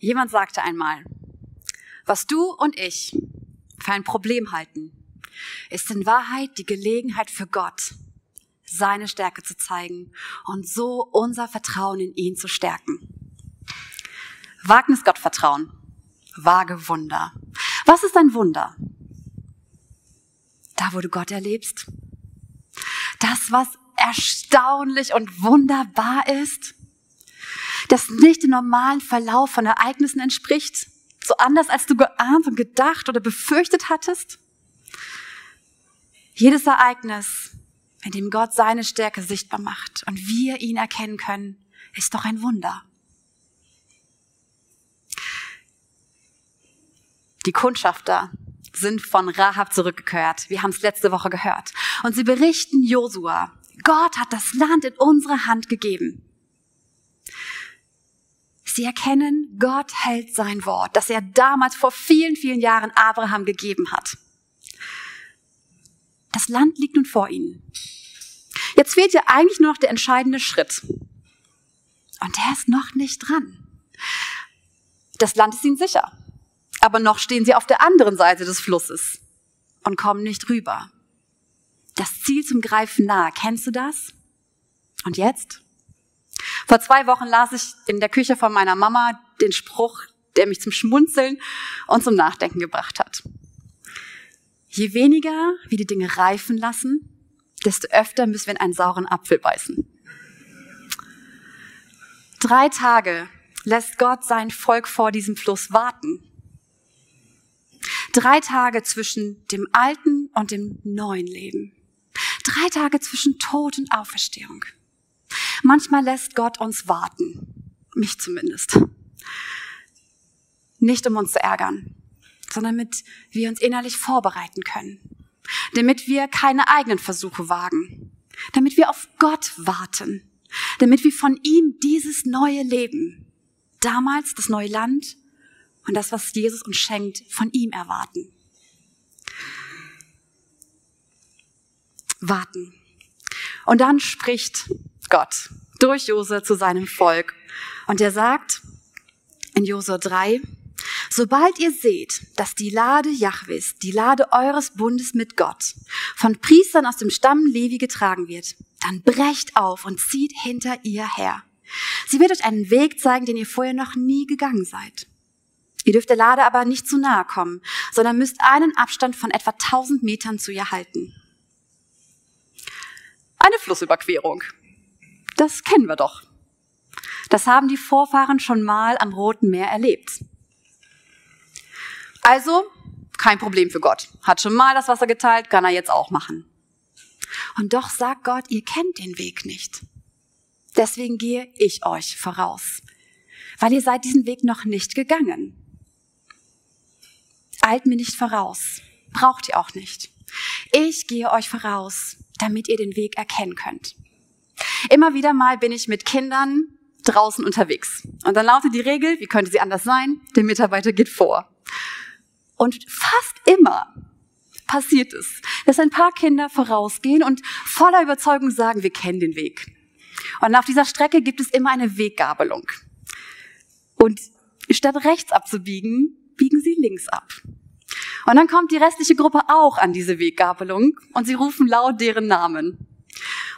Jemand sagte einmal, was du und ich für ein Problem halten, ist in Wahrheit die Gelegenheit für Gott, seine Stärke zu zeigen und so unser Vertrauen in ihn zu stärken. Wagnis Gott vertrauen. Wage Wunder. Was ist ein Wunder? Da, wo du Gott erlebst. Das, was erstaunlich und wunderbar ist. Das nicht dem normalen Verlauf von Ereignissen entspricht. So anders, als du geahnt und gedacht oder befürchtet hattest. Jedes Ereignis, in dem Gott seine Stärke sichtbar macht und wir ihn erkennen können, ist doch ein Wunder. Die Kundschafter sind von Rahab zurückgekehrt. Wir haben es letzte Woche gehört. Und sie berichten Josua, Gott hat das Land in unsere Hand gegeben. Sie erkennen, Gott hält sein Wort, das er damals vor vielen, vielen Jahren Abraham gegeben hat. Das Land liegt nun vor ihnen. Jetzt fehlt ja eigentlich nur noch der entscheidende Schritt. Und der ist noch nicht dran. Das Land ist ihnen sicher. Aber noch stehen sie auf der anderen Seite des Flusses und kommen nicht rüber. Das Ziel zum Greifen nahe. Kennst du das? Und jetzt? Vor zwei Wochen las ich in der Küche von meiner Mama den Spruch, der mich zum Schmunzeln und zum Nachdenken gebracht hat. Je weniger wir die Dinge reifen lassen, desto öfter müssen wir in einen sauren Apfel beißen. Drei Tage lässt Gott sein Volk vor diesem Fluss warten. Drei Tage zwischen dem alten und dem neuen Leben. Drei Tage zwischen Tod und Auferstehung. Manchmal lässt Gott uns warten. Mich zumindest. Nicht um uns zu ärgern, sondern damit wir uns innerlich vorbereiten können. Damit wir keine eigenen Versuche wagen. Damit wir auf Gott warten. Damit wir von ihm dieses neue Leben, damals das neue Land und das, was Jesus uns schenkt, von ihm erwarten. Warten. Und dann spricht Gott durch Jose zu seinem Volk. Und er sagt in Jose 3, Sobald ihr seht, dass die Lade Jahwes, die Lade eures Bundes mit Gott, von Priestern aus dem Stamm Levi getragen wird, dann brecht auf und zieht hinter ihr her. Sie wird euch einen Weg zeigen, den ihr vorher noch nie gegangen seid. Ihr dürft der Lade aber nicht zu nahe kommen, sondern müsst einen Abstand von etwa 1000 Metern zu ihr halten. Eine Flussüberquerung. Das kennen wir doch. Das haben die Vorfahren schon mal am Roten Meer erlebt. Also, kein Problem für Gott. Hat schon mal das Wasser geteilt, kann er jetzt auch machen. Und doch sagt Gott, ihr kennt den Weg nicht. Deswegen gehe ich euch voraus, weil ihr seid diesen Weg noch nicht gegangen. Eilt mir nicht voraus. Braucht ihr auch nicht. Ich gehe euch voraus, damit ihr den Weg erkennen könnt. Immer wieder mal bin ich mit Kindern draußen unterwegs. Und dann lautet die Regel, wie könnte sie anders sein? Der Mitarbeiter geht vor. Und fast immer passiert es, dass ein paar Kinder vorausgehen und voller Überzeugung sagen, wir kennen den Weg. Und auf dieser Strecke gibt es immer eine Weggabelung. Und statt rechts abzubiegen, biegen sie links ab. Und dann kommt die restliche Gruppe auch an diese Weggabelung und sie rufen laut deren Namen.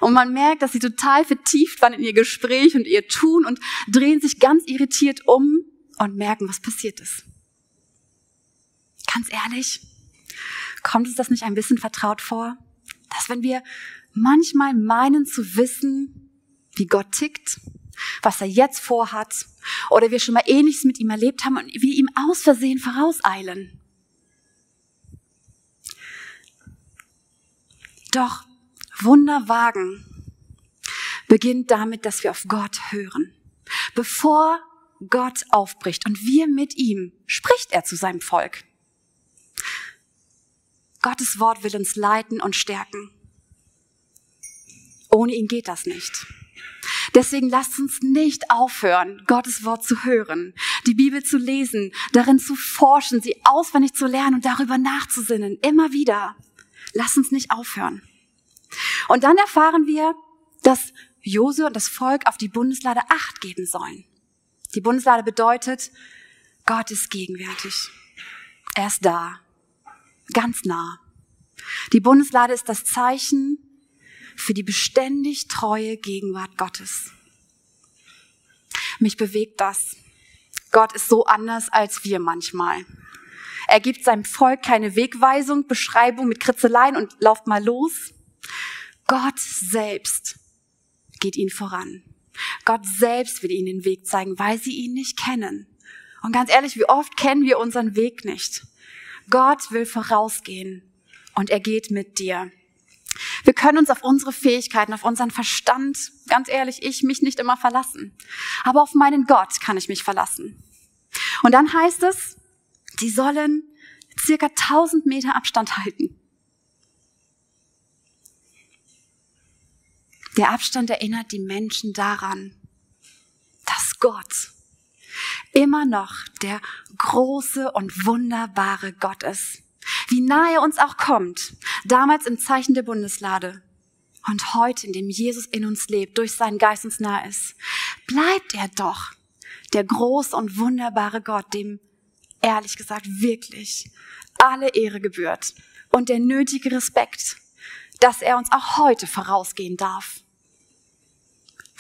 Und man merkt, dass sie total vertieft waren in ihr Gespräch und ihr Tun und drehen sich ganz irritiert um und merken, was passiert ist. Ganz ehrlich, kommt uns das nicht ein bisschen vertraut vor? Dass wenn wir manchmal meinen zu wissen, wie Gott tickt, was er jetzt vorhat, oder wir schon mal Ähnliches mit ihm erlebt haben und wir ihm aus Versehen vorauseilen. Doch Wunder wagen beginnt damit, dass wir auf Gott hören. Bevor Gott aufbricht und wir mit ihm, spricht er zu seinem Volk. Gottes Wort will uns leiten und stärken. Ohne ihn geht das nicht. Deswegen lasst uns nicht aufhören, Gottes Wort zu hören, die Bibel zu lesen, darin zu forschen, sie auswendig zu lernen und darüber nachzusinnen, immer wieder. Lasst uns nicht aufhören. Und dann erfahren wir, dass Jose und das Volk auf die Bundeslade Acht geben sollen. Die Bundeslade bedeutet, Gott ist gegenwärtig. Er ist da. Ganz nah. Die Bundeslade ist das Zeichen für die beständig treue Gegenwart Gottes. Mich bewegt das. Gott ist so anders als wir manchmal. Er gibt seinem Volk keine Wegweisung, Beschreibung mit Kritzeleien und lauft mal los. Gott selbst geht ihnen voran. Gott selbst will ihnen den Weg zeigen, weil sie ihn nicht kennen. Und ganz ehrlich, wie oft kennen wir unseren Weg nicht? Gott will vorausgehen und er geht mit dir. Wir können uns auf unsere Fähigkeiten, auf unseren Verstand, ganz ehrlich, ich mich nicht immer verlassen. Aber auf meinen Gott kann ich mich verlassen. Und dann heißt es, sie sollen circa 1000 Meter Abstand halten. Der Abstand erinnert die Menschen daran, dass Gott immer noch der große und wunderbare Gott ist. Wie nahe er uns auch kommt, damals im Zeichen der Bundeslade und heute, in dem Jesus in uns lebt, durch seinen Geist uns nahe ist, bleibt er doch der große und wunderbare Gott, dem ehrlich gesagt wirklich alle Ehre gebührt und der nötige Respekt, dass er uns auch heute vorausgehen darf.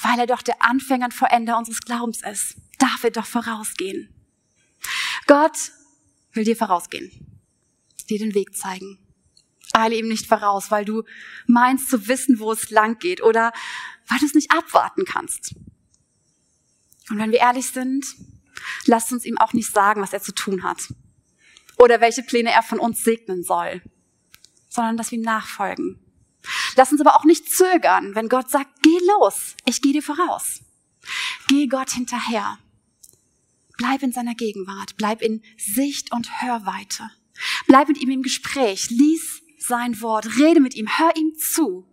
Weil er doch der Anfänger und Vollender unseres Glaubens ist, darf er doch vorausgehen. Gott will dir vorausgehen, dir den Weg zeigen. Eile ihm nicht voraus, weil du meinst zu wissen, wo es lang geht oder weil du es nicht abwarten kannst. Und wenn wir ehrlich sind, lasst uns ihm auch nicht sagen, was er zu tun hat oder welche Pläne er von uns segnen soll, sondern dass wir ihm nachfolgen. Lass uns aber auch nicht zögern, wenn Gott sagt, geh los, ich gehe dir voraus. Geh Gott hinterher. Bleib in seiner Gegenwart, bleib in Sicht und Hörweite. Bleib mit ihm im Gespräch, lies sein Wort, rede mit ihm, hör ihm zu.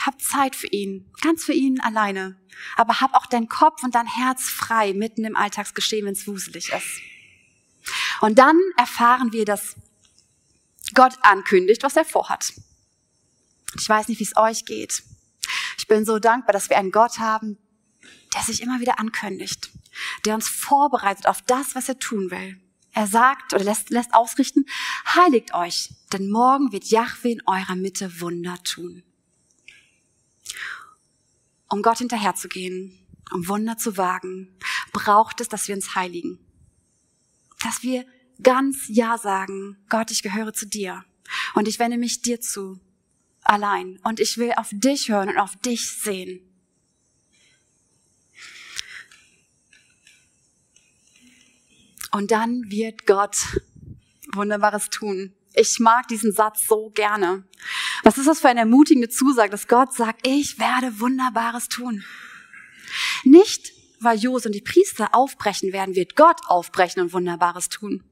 Hab Zeit für ihn, ganz für ihn alleine. Aber hab auch deinen Kopf und dein Herz frei mitten im Alltagsgeschehen, wenn es wuselig ist. Und dann erfahren wir, dass Gott ankündigt, was er vorhat. Ich weiß nicht, wie es euch geht. Ich bin so dankbar, dass wir einen Gott haben, der sich immer wieder ankündigt, der uns vorbereitet auf das, was er tun will. Er sagt oder lässt, lässt ausrichten, heiligt euch, denn morgen wird Yahweh in eurer Mitte Wunder tun. Um Gott hinterherzugehen, um Wunder zu wagen, braucht es, dass wir uns heiligen. Dass wir ganz Ja sagen, Gott, ich gehöre zu dir und ich wende mich dir zu, allein und ich will auf dich hören und auf dich sehen. Und dann wird Gott Wunderbares tun. Ich mag diesen Satz so gerne. Was ist das für eine ermutigende Zusage, dass Gott sagt, ich werde Wunderbares tun. Nicht, weil Jos und die Priester aufbrechen werden, wird Gott aufbrechen und Wunderbares tun.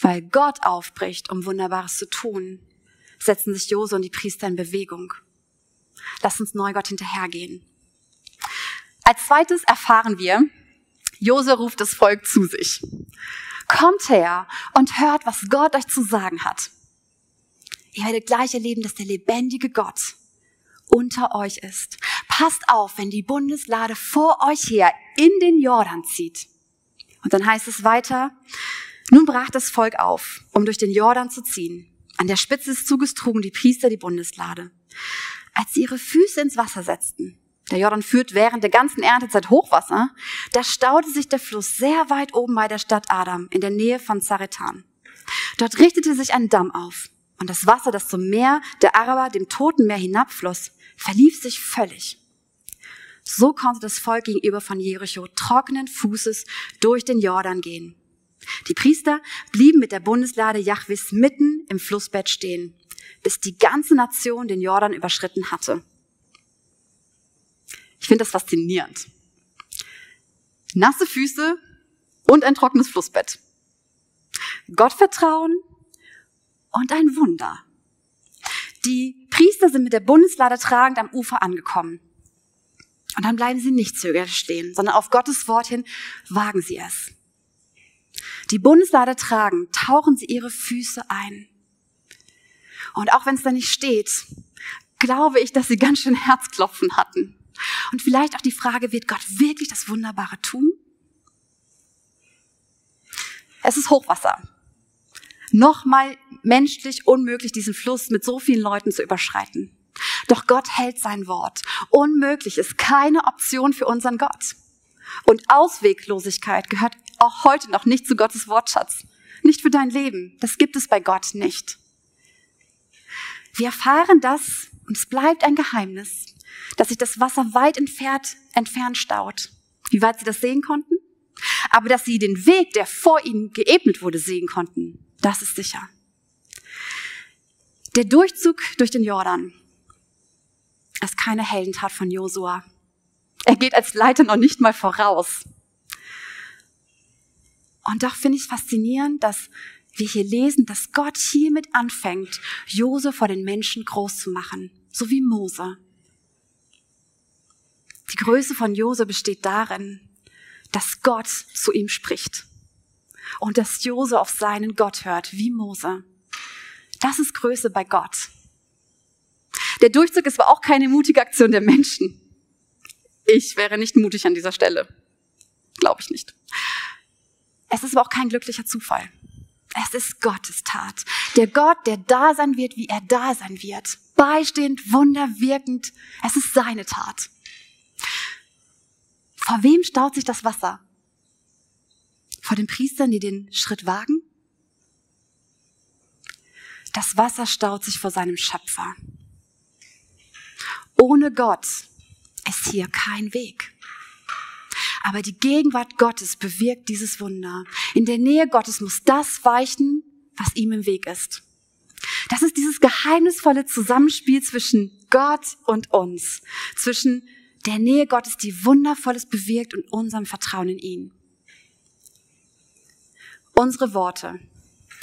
Weil Gott aufbricht, um Wunderbares zu tun, setzen sich Jose und die Priester in Bewegung. Lass uns neu Gott hinterhergehen. Als zweites erfahren wir, Jose ruft das Volk zu sich. Kommt her und hört, was Gott euch zu sagen hat. Ihr werdet gleich erleben, dass der lebendige Gott unter euch ist. Passt auf, wenn die Bundeslade vor euch her in den Jordan zieht. Und dann heißt es weiter, nun brach das Volk auf, um durch den Jordan zu ziehen. An der Spitze des Zuges trugen die Priester die Bundeslade. Als sie ihre Füße ins Wasser setzten, der Jordan führt während der ganzen Erntezeit Hochwasser, da staute sich der Fluss sehr weit oben bei der Stadt Adam, in der Nähe von Zaretan. Dort richtete sich ein Damm auf, und das Wasser, das zum Meer der Araber, dem Toten Meer hinabfloss, verlief sich völlig. So konnte das Volk gegenüber von Jericho trockenen Fußes durch den Jordan gehen. Die Priester blieben mit der Bundeslade Jahwis mitten im Flussbett stehen, bis die ganze Nation den Jordan überschritten hatte. Ich finde das faszinierend. Nasse Füße und ein trockenes Flussbett. Gottvertrauen und ein Wunder. Die Priester sind mit der Bundeslade tragend am Ufer angekommen. Und dann bleiben sie nicht zögerlich stehen, sondern auf Gottes Wort hin wagen sie es. Die Bundeslade tragen, tauchen sie ihre Füße ein. Und auch wenn es da nicht steht, glaube ich, dass sie ganz schön Herzklopfen hatten. Und vielleicht auch die Frage, wird Gott wirklich das Wunderbare tun? Es ist Hochwasser. Nochmal menschlich unmöglich, diesen Fluss mit so vielen Leuten zu überschreiten. Doch Gott hält sein Wort. Unmöglich ist keine Option für unseren Gott. Und Ausweglosigkeit gehört auch heute noch nicht zu Gottes Wortschatz. Nicht für dein Leben. Das gibt es bei Gott nicht. Wir erfahren das, und es bleibt ein Geheimnis, dass sich das Wasser weit entfernt, entfernt staut. Wie weit sie das sehen konnten? Aber dass sie den Weg, der vor ihnen geebnet wurde, sehen konnten, das ist sicher. Der Durchzug durch den Jordan ist keine Heldentat von Josua. Er geht als Leiter noch nicht mal voraus. Und doch finde ich es faszinierend, dass wir hier lesen, dass Gott hiermit anfängt, Jose vor den Menschen groß zu machen, so wie Mose. Die Größe von Jose besteht darin, dass Gott zu ihm spricht und dass Jose auf seinen Gott hört, wie Mose. Das ist Größe bei Gott. Der Durchzug ist aber auch keine mutige Aktion der Menschen. Ich wäre nicht mutig an dieser Stelle. Glaube ich nicht. Es ist aber auch kein glücklicher Zufall. Es ist Gottes Tat. Der Gott, der da sein wird, wie er da sein wird. Beistehend, wunderwirkend. Es ist seine Tat. Vor wem staut sich das Wasser? Vor den Priestern, die den Schritt wagen? Das Wasser staut sich vor seinem Schöpfer. Ohne Gott ist hier kein Weg. Aber die Gegenwart Gottes bewirkt dieses Wunder. In der Nähe Gottes muss das weichen, was ihm im Weg ist. Das ist dieses geheimnisvolle Zusammenspiel zwischen Gott und uns, zwischen der Nähe Gottes, die Wundervolles bewirkt und unserem Vertrauen in ihn. Unsere Worte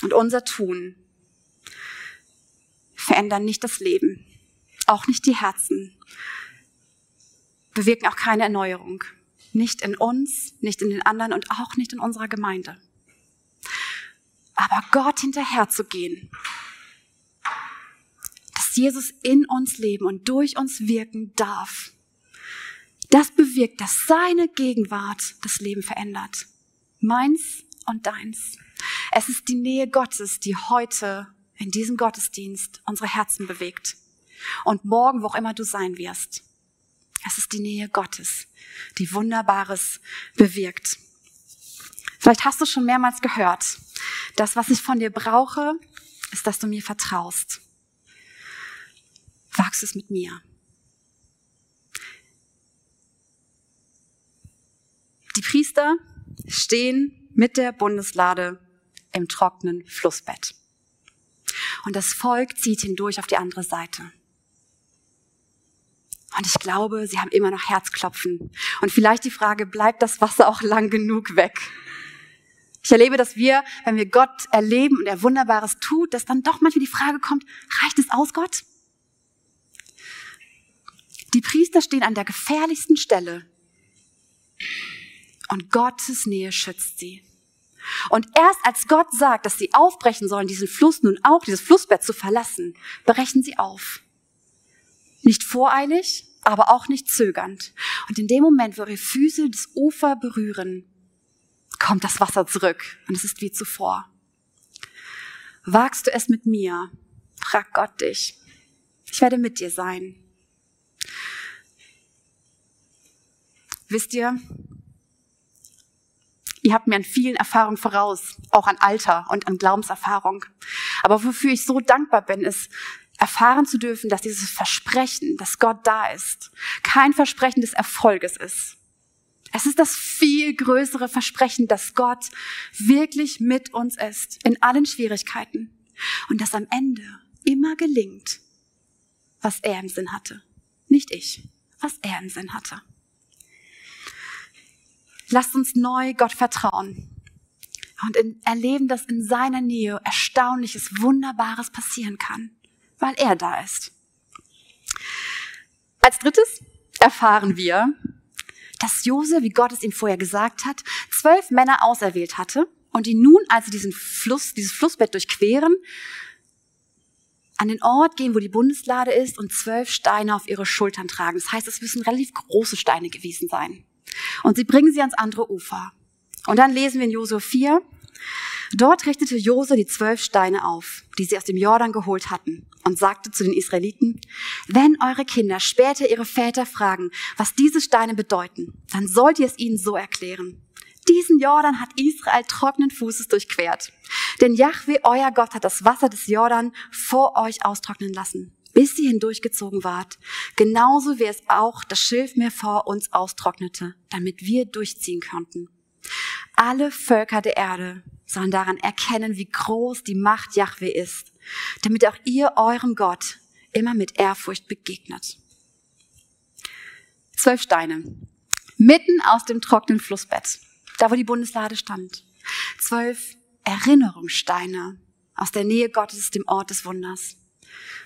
und unser Tun verändern nicht das Leben, auch nicht die Herzen, bewirken auch keine Erneuerung. Nicht in uns, nicht in den anderen und auch nicht in unserer Gemeinde. Aber Gott hinterher zu gehen, dass Jesus in uns leben und durch uns wirken darf, das bewirkt, dass seine Gegenwart das Leben verändert. Meins und deins. Es ist die Nähe Gottes, die heute in diesem Gottesdienst unsere Herzen bewegt. Und morgen, wo auch immer du sein wirst. Es ist die Nähe Gottes, die Wunderbares bewirkt. Vielleicht hast du schon mehrmals gehört, das, was ich von dir brauche, ist, dass du mir vertraust. Wagst es mit mir. Die Priester stehen mit der Bundeslade im trockenen Flussbett. Und das Volk zieht hindurch auf die andere Seite. Und ich glaube, sie haben immer noch Herzklopfen. Und vielleicht die Frage, bleibt das Wasser auch lang genug weg? Ich erlebe, dass wir, wenn wir Gott erleben und er Wunderbares tut, dass dann doch manchmal die Frage kommt, reicht es aus, Gott? Die Priester stehen an der gefährlichsten Stelle und Gottes Nähe schützt sie. Und erst als Gott sagt, dass sie aufbrechen sollen, diesen Fluss nun auch, dieses Flussbett zu verlassen, brechen sie auf. Nicht voreilig, aber auch nicht zögernd. Und in dem Moment, wo ihre Füße das Ufer berühren, kommt das Wasser zurück und es ist wie zuvor. Wagst du es mit mir? Frag Gott dich. Ich werde mit dir sein. Wisst ihr, ihr habt mir an vielen Erfahrungen voraus, auch an Alter und an Glaubenserfahrung. Aber wofür ich so dankbar bin, ist, erfahren zu dürfen, dass dieses Versprechen, dass Gott da ist, kein Versprechen des Erfolges ist. Es ist das viel größere Versprechen, dass Gott wirklich mit uns ist, in allen Schwierigkeiten. Und dass am Ende immer gelingt, was er im Sinn hatte. Nicht ich, was er im Sinn hatte. Lasst uns neu Gott vertrauen und erleben, dass in seiner Nähe Erstaunliches, Wunderbares passieren kann weil er da ist. Als drittes erfahren wir, dass Jose, wie Gott es ihm vorher gesagt hat, zwölf Männer auserwählt hatte und die nun, als sie diesen Fluss, dieses Flussbett durchqueren, an den Ort gehen, wo die Bundeslade ist und zwölf Steine auf ihre Schultern tragen. Das heißt, es müssen relativ große Steine gewesen sein. Und sie bringen sie ans andere Ufer. Und dann lesen wir in Josua 4, Dort richtete Jose die zwölf Steine auf, die sie aus dem Jordan geholt hatten, und sagte zu den Israeliten, wenn eure Kinder später ihre Väter fragen, was diese Steine bedeuten, dann sollt ihr es ihnen so erklären. Diesen Jordan hat Israel trockenen Fußes durchquert. Denn Yahweh, euer Gott, hat das Wasser des Jordan vor euch austrocknen lassen, bis ihr hindurchgezogen wart. Genauso wie es auch das Schilfmeer vor uns austrocknete, damit wir durchziehen konnten. Alle Völker der Erde sollen daran erkennen, wie groß die Macht Yahweh ist, damit auch ihr eurem Gott immer mit Ehrfurcht begegnet. Zwölf Steine. Mitten aus dem trockenen Flussbett, da wo die Bundeslade stand. Zwölf Erinnerungssteine aus der Nähe Gottes, dem Ort des Wunders.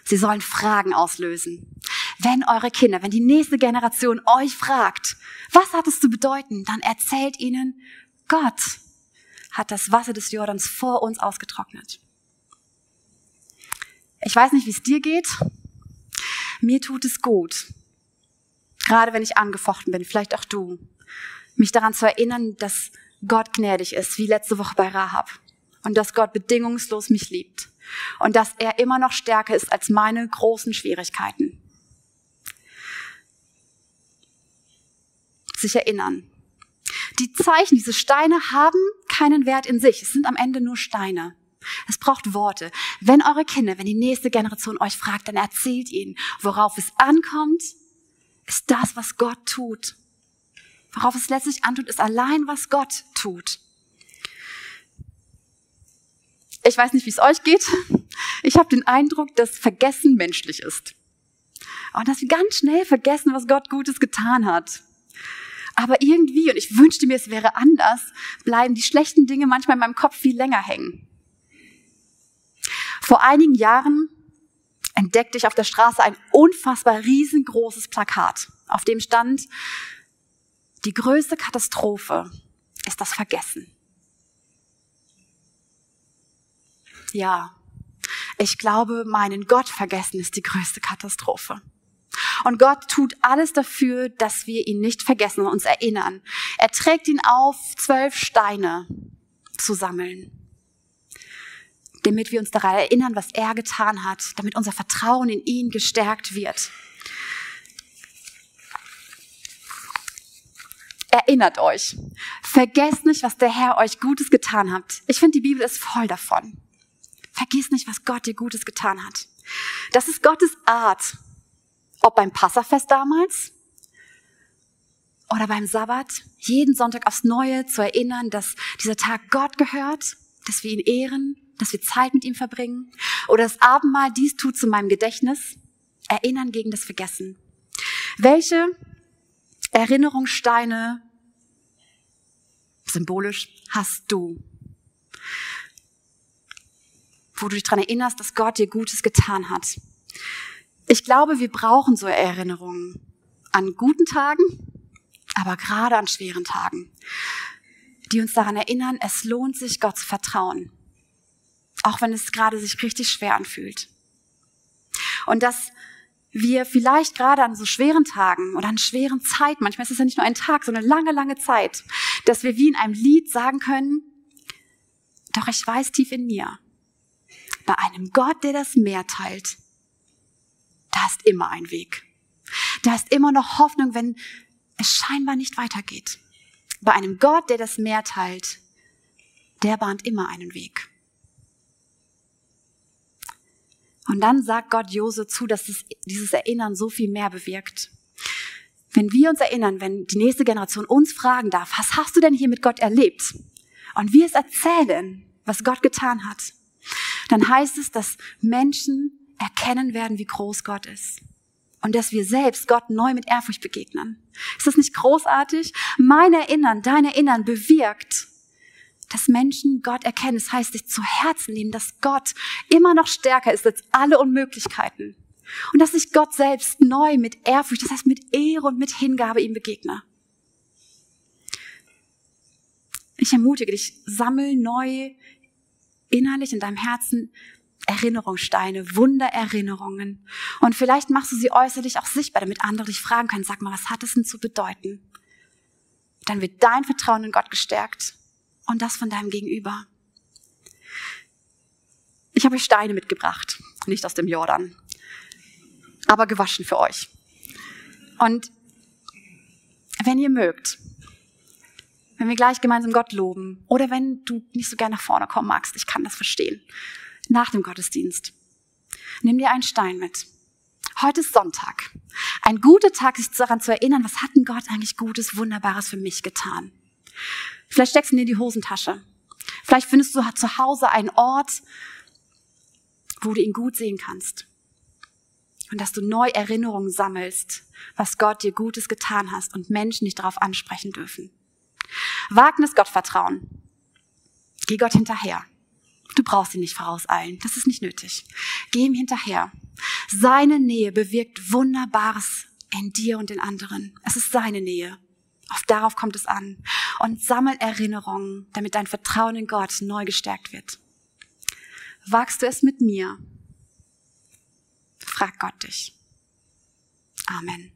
Sie sollen Fragen auslösen. Wenn eure Kinder, wenn die nächste Generation euch fragt, was hat es zu bedeuten, dann erzählt ihnen, Gott hat das Wasser des Jordans vor uns ausgetrocknet. Ich weiß nicht, wie es dir geht. Mir tut es gut. Gerade wenn ich angefochten bin, vielleicht auch du. Mich daran zu erinnern, dass Gott gnädig ist, wie letzte Woche bei Rahab. Und dass Gott bedingungslos mich liebt. Und dass er immer noch stärker ist als meine großen Schwierigkeiten. Sich erinnern. Die Zeichen, diese Steine haben keinen Wert in sich. Es sind am Ende nur Steine. Es braucht Worte. Wenn eure Kinder, wenn die nächste Generation euch fragt, dann erzählt ihnen, worauf es ankommt, ist das, was Gott tut. Worauf es letztlich antut, ist allein, was Gott tut. Ich weiß nicht, wie es euch geht. Ich habe den Eindruck, dass Vergessen menschlich ist. Und dass wir ganz schnell vergessen, was Gott Gutes getan hat. Aber irgendwie, und ich wünschte mir, es wäre anders, bleiben die schlechten Dinge manchmal in meinem Kopf viel länger hängen. Vor einigen Jahren entdeckte ich auf der Straße ein unfassbar riesengroßes Plakat, auf dem stand, die größte Katastrophe ist das Vergessen. Ja, ich glaube, meinen Gott vergessen ist die größte Katastrophe. Und Gott tut alles dafür, dass wir ihn nicht vergessen und uns erinnern. Er trägt ihn auf, zwölf Steine zu sammeln, damit wir uns daran erinnern, was er getan hat, damit unser Vertrauen in ihn gestärkt wird. Erinnert euch. Vergesst nicht, was der Herr euch Gutes getan hat. Ich finde, die Bibel ist voll davon. Vergiss nicht, was Gott dir Gutes getan hat. Das ist Gottes Art, ob beim Passafest damals oder beim Sabbat, jeden Sonntag aufs Neue zu erinnern, dass dieser Tag Gott gehört, dass wir ihn ehren, dass wir Zeit mit ihm verbringen. Oder das Abendmahl dies tut zu meinem Gedächtnis. Erinnern gegen das Vergessen. Welche Erinnerungssteine symbolisch hast du? Wo du dich daran erinnerst, dass Gott dir Gutes getan hat. Ich glaube, wir brauchen so Erinnerungen an guten Tagen, aber gerade an schweren Tagen, die uns daran erinnern, es lohnt sich, Gott zu vertrauen, auch wenn es gerade sich richtig schwer anfühlt. Und dass wir vielleicht gerade an so schweren Tagen oder an schweren Zeiten, manchmal ist es ja nicht nur ein Tag, sondern eine lange, lange Zeit, dass wir wie in einem Lied sagen können, doch ich weiß tief in mir, bei einem Gott, der das Meer teilt, da ist immer ein Weg. Da ist immer noch Hoffnung, wenn es scheinbar nicht weitergeht. Bei einem Gott, der das Meer teilt, der bahnt immer einen Weg. Und dann sagt Gott Jose zu, dass es, dieses Erinnern so viel mehr bewirkt. Wenn wir uns erinnern, wenn die nächste Generation uns fragen darf, was hast du denn hier mit Gott erlebt? Und wir es erzählen, was Gott getan hat, dann heißt es, dass Menschen erkennen werden, wie groß Gott ist. Und dass wir selbst Gott neu mit Ehrfurcht begegnen. Ist das nicht großartig? Mein Erinnern, dein Erinnern bewirkt, dass Menschen Gott erkennen. Das heißt, sich zu Herzen nehmen, dass Gott immer noch stärker ist als alle Unmöglichkeiten. Und dass ich Gott selbst neu mit Ehrfurcht, das heißt mit Ehre und mit Hingabe ihm begegne. Ich ermutige dich, sammel neu innerlich in deinem Herzen Erinnerungssteine, Wundererinnerungen. Und vielleicht machst du sie äußerlich auch sichtbar, damit andere dich fragen können, sag mal, was hat es denn zu bedeuten? Dann wird dein Vertrauen in Gott gestärkt und das von deinem Gegenüber. Ich habe euch Steine mitgebracht, nicht aus dem Jordan, aber gewaschen für euch. Und wenn ihr mögt, wenn wir gleich gemeinsam Gott loben oder wenn du nicht so gerne nach vorne kommen magst, ich kann das verstehen, nach dem Gottesdienst, nimm dir einen Stein mit. Heute ist Sonntag. Ein guter Tag, sich daran zu erinnern, was hat denn Gott eigentlich Gutes, Wunderbares für mich getan? Vielleicht steckst du ihn in die Hosentasche. Vielleicht findest du zu Hause einen Ort, wo du ihn gut sehen kannst. Und dass du neu Erinnerungen sammelst, was Gott dir Gutes getan hast und Menschen dich darauf ansprechen dürfen. Wagnis Gott vertrauen. Geh Gott hinterher. Du brauchst ihn nicht vorauseilen. Das ist nicht nötig. Geh ihm hinterher. Seine Nähe bewirkt Wunderbares in dir und den anderen. Es ist seine Nähe. Auf darauf kommt es an. Und sammel Erinnerungen, damit dein Vertrauen in Gott neu gestärkt wird. Wagst du es mit mir? Frag Gott dich. Amen.